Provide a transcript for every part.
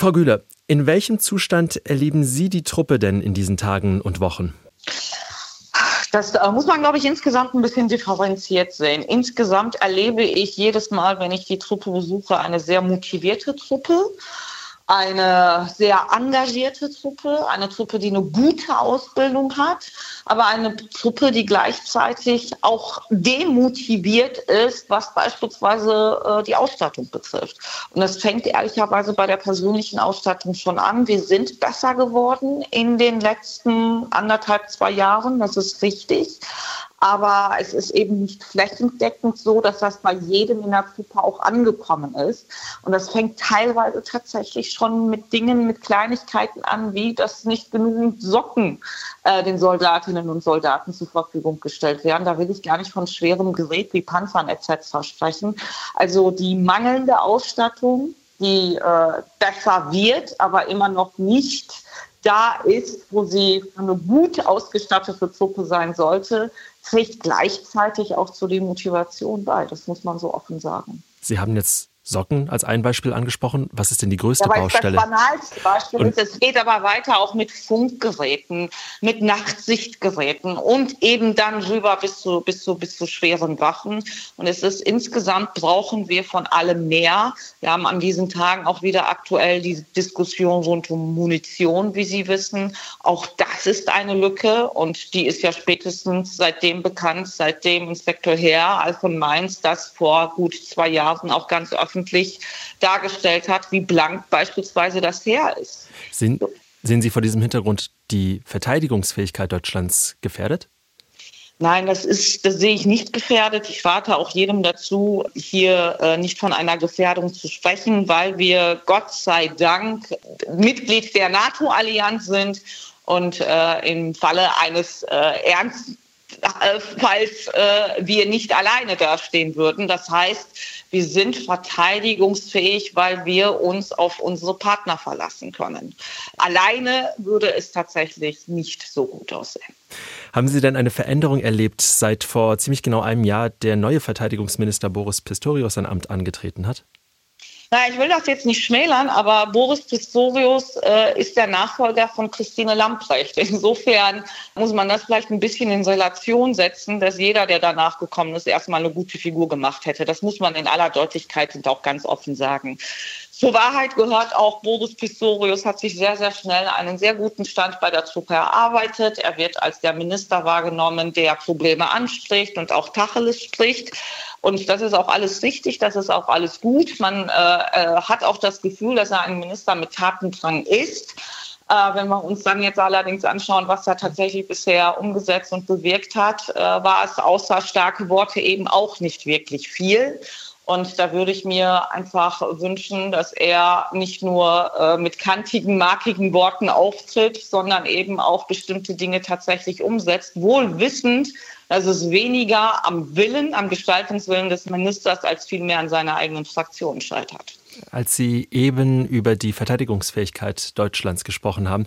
Frau Güler, in welchem Zustand erleben Sie die Truppe denn in diesen Tagen und Wochen? Das äh, muss man, glaube ich, insgesamt ein bisschen differenziert sehen. Insgesamt erlebe ich jedes Mal, wenn ich die Truppe besuche, eine sehr motivierte Truppe eine sehr engagierte Truppe, eine Truppe, die eine gute Ausbildung hat, aber eine Truppe, die gleichzeitig auch demotiviert ist, was beispielsweise äh, die Ausstattung betrifft. Und das fängt ehrlicherweise bei der persönlichen Ausstattung schon an. Wir sind besser geworden in den letzten anderthalb, zwei Jahren, das ist richtig. Aber es ist eben nicht flächendeckend so, dass das bei jedem in der Truppe auch angekommen ist. Und das fängt teilweise tatsächlich schon mit Dingen, mit Kleinigkeiten an, wie dass nicht genügend Socken äh, den Soldatinnen und Soldaten zur Verfügung gestellt werden. Da will ich gar nicht von schwerem Gerät wie Panzern etc. sprechen. Also die mangelnde Ausstattung, die äh, besser wird, aber immer noch nicht da ist, wo sie eine gut ausgestattete Truppe sein sollte, trägt gleichzeitig auch zu der Motivation bei. Das muss man so offen sagen. Sie haben jetzt Socken als ein Beispiel angesprochen. Was ist denn die größte ja, Baustelle? Das banalste Beispiel ist, es geht aber weiter auch mit Funkgeräten, mit Nachtsichtgeräten und eben dann rüber bis zu, bis zu, bis zu schweren Waffen. Und es ist insgesamt brauchen wir von allem mehr. Wir haben an diesen Tagen auch wieder aktuell die Diskussion rund um Munition, wie Sie wissen. Auch das ist eine Lücke und die ist ja spätestens seitdem bekannt, seitdem Inspektor Herr von Mainz das vor gut zwei Jahren auch ganz öffentlich dargestellt hat, wie blank beispielsweise das Heer ist. Sehen, sehen Sie vor diesem Hintergrund die Verteidigungsfähigkeit Deutschlands gefährdet? Nein, das ist, das sehe ich nicht gefährdet. Ich rate auch jedem dazu, hier äh, nicht von einer Gefährdung zu sprechen, weil wir Gott sei Dank Mitglied der NATO-Allianz sind und äh, im Falle eines äh, ernsten falls äh, wir nicht alleine dastehen würden. Das heißt, wir sind verteidigungsfähig, weil wir uns auf unsere Partner verlassen können. Alleine würde es tatsächlich nicht so gut aussehen. Haben Sie denn eine Veränderung erlebt, seit vor ziemlich genau einem Jahr der neue Verteidigungsminister Boris Pistorius sein Amt angetreten hat? Na, ich will das jetzt nicht schmälern, aber Boris Pistorius äh, ist der Nachfolger von Christine Lamprecht. Insofern muss man das vielleicht ein bisschen in Relation setzen, dass jeder, der danach gekommen ist, erstmal eine gute Figur gemacht hätte. Das muss man in aller Deutlichkeit und auch ganz offen sagen. Zur Wahrheit gehört auch, Boris Pistorius hat sich sehr, sehr schnell einen sehr guten Stand bei der Truppe erarbeitet. Er wird als der Minister wahrgenommen, der Probleme anspricht und auch Tacheles spricht. Und das ist auch alles richtig, das ist auch alles gut. Man äh, äh, hat auch das Gefühl, dass er ein Minister mit Tatendrang ist. Äh, wenn wir uns dann jetzt allerdings anschauen, was er tatsächlich bisher umgesetzt und bewirkt hat, äh, war es außer starke Worte eben auch nicht wirklich viel. Und da würde ich mir einfach wünschen, dass er nicht nur äh, mit kantigen, markigen Worten auftritt, sondern eben auch bestimmte Dinge tatsächlich umsetzt, wohl wissend, dass es weniger am Willen, am Gestaltungswillen des Ministers als vielmehr an seiner eigenen Fraktion scheitert. Als Sie eben über die Verteidigungsfähigkeit Deutschlands gesprochen haben,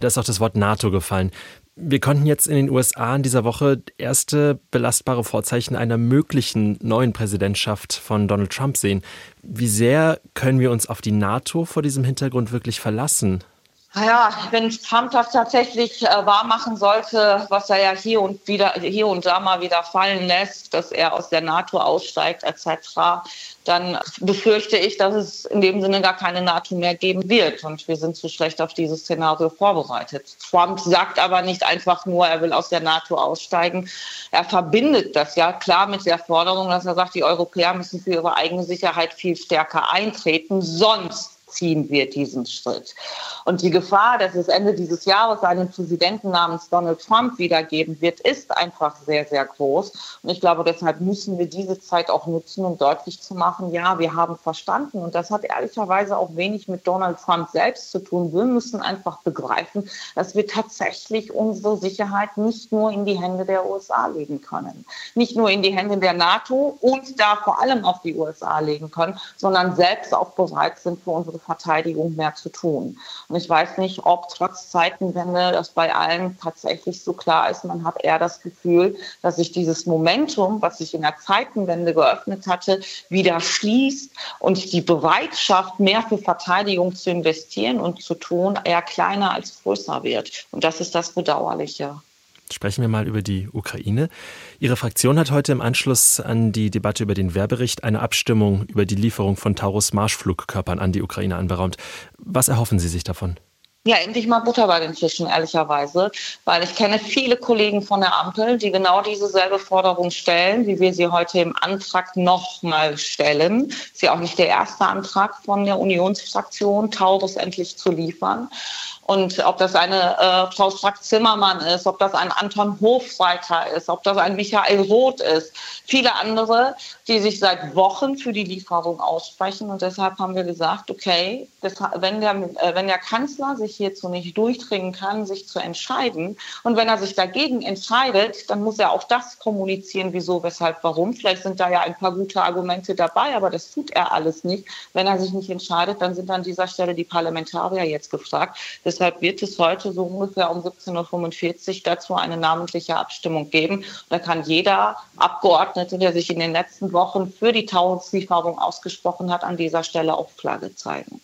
da ist auch das Wort NATO gefallen. Wir konnten jetzt in den USA in dieser Woche erste belastbare Vorzeichen einer möglichen neuen Präsidentschaft von Donald Trump sehen. Wie sehr können wir uns auf die NATO vor diesem Hintergrund wirklich verlassen? Ja, wenn Trump das tatsächlich äh, wahrmachen sollte, was er ja hier und wieder hier und da mal wieder fallen lässt, dass er aus der NATO aussteigt etc., dann befürchte ich, dass es in dem Sinne gar keine NATO mehr geben wird. Und wir sind zu schlecht auf dieses Szenario vorbereitet. Trump sagt aber nicht einfach nur, er will aus der NATO aussteigen. Er verbindet das ja klar mit der Forderung, dass er sagt, die Europäer müssen für ihre eigene Sicherheit viel stärker eintreten. Sonst ziehen wir diesen Schritt. Und die Gefahr, dass es Ende dieses Jahres einen Präsidenten namens Donald Trump wieder geben wird, ist einfach sehr, sehr groß. Und ich glaube, deshalb müssen wir diese Zeit auch nutzen, um deutlich zu machen, ja, wir haben verstanden. Und das hat ehrlicherweise auch wenig mit Donald Trump selbst zu tun. Wir müssen einfach begreifen, dass wir tatsächlich unsere Sicherheit nicht nur in die Hände der USA legen können. Nicht nur in die Hände der NATO und da vor allem auf die USA legen können, sondern selbst auch bereit sind, für unsere Verteidigung mehr zu tun. Und ich weiß nicht, ob trotz Zeitenwende das bei allen tatsächlich so klar ist. Man hat eher das Gefühl, dass sich dieses Momentum, was sich in der Zeitenwende geöffnet hatte, wieder schließt und die Bereitschaft, mehr für Verteidigung zu investieren und zu tun, eher kleiner als größer wird. Und das ist das Bedauerliche. Sprechen wir mal über die Ukraine. Ihre Fraktion hat heute im Anschluss an die Debatte über den Wehrbericht eine Abstimmung über die Lieferung von Taurus-Marschflugkörpern an die Ukraine anberaumt. Was erhoffen Sie sich davon? Ja, endlich mal Butter bei den Fischen, ehrlicherweise, weil ich kenne viele Kollegen von der Ampel, die genau diese selbe Forderung stellen, wie wir sie heute im Antrag nochmal stellen. Ist ja auch nicht der erste Antrag von der Unionsfraktion, Taurus endlich zu liefern. Und ob das eine äh, Frau Strack-Zimmermann ist, ob das ein Anton Hofreiter ist, ob das ein Michael Roth ist, viele andere, die sich seit Wochen für die Lieferung aussprechen. Und deshalb haben wir gesagt, okay, das, wenn, der, äh, wenn der Kanzler sich hierzu nicht durchdringen kann, sich zu entscheiden, und wenn er sich dagegen entscheidet, dann muss er auch das kommunizieren, wieso, weshalb, warum. Vielleicht sind da ja ein paar gute Argumente dabei, aber das tut er alles nicht. Wenn er sich nicht entscheidet, dann sind an dieser Stelle die Parlamentarier jetzt gefragt. Deshalb wird es heute so ungefähr um 17.45 Uhr dazu eine namentliche Abstimmung geben. Da kann jeder Abgeordnete, der sich in den letzten Wochen für die Tauenslieferung ausgesprochen hat, an dieser Stelle auch Flagge zeigen.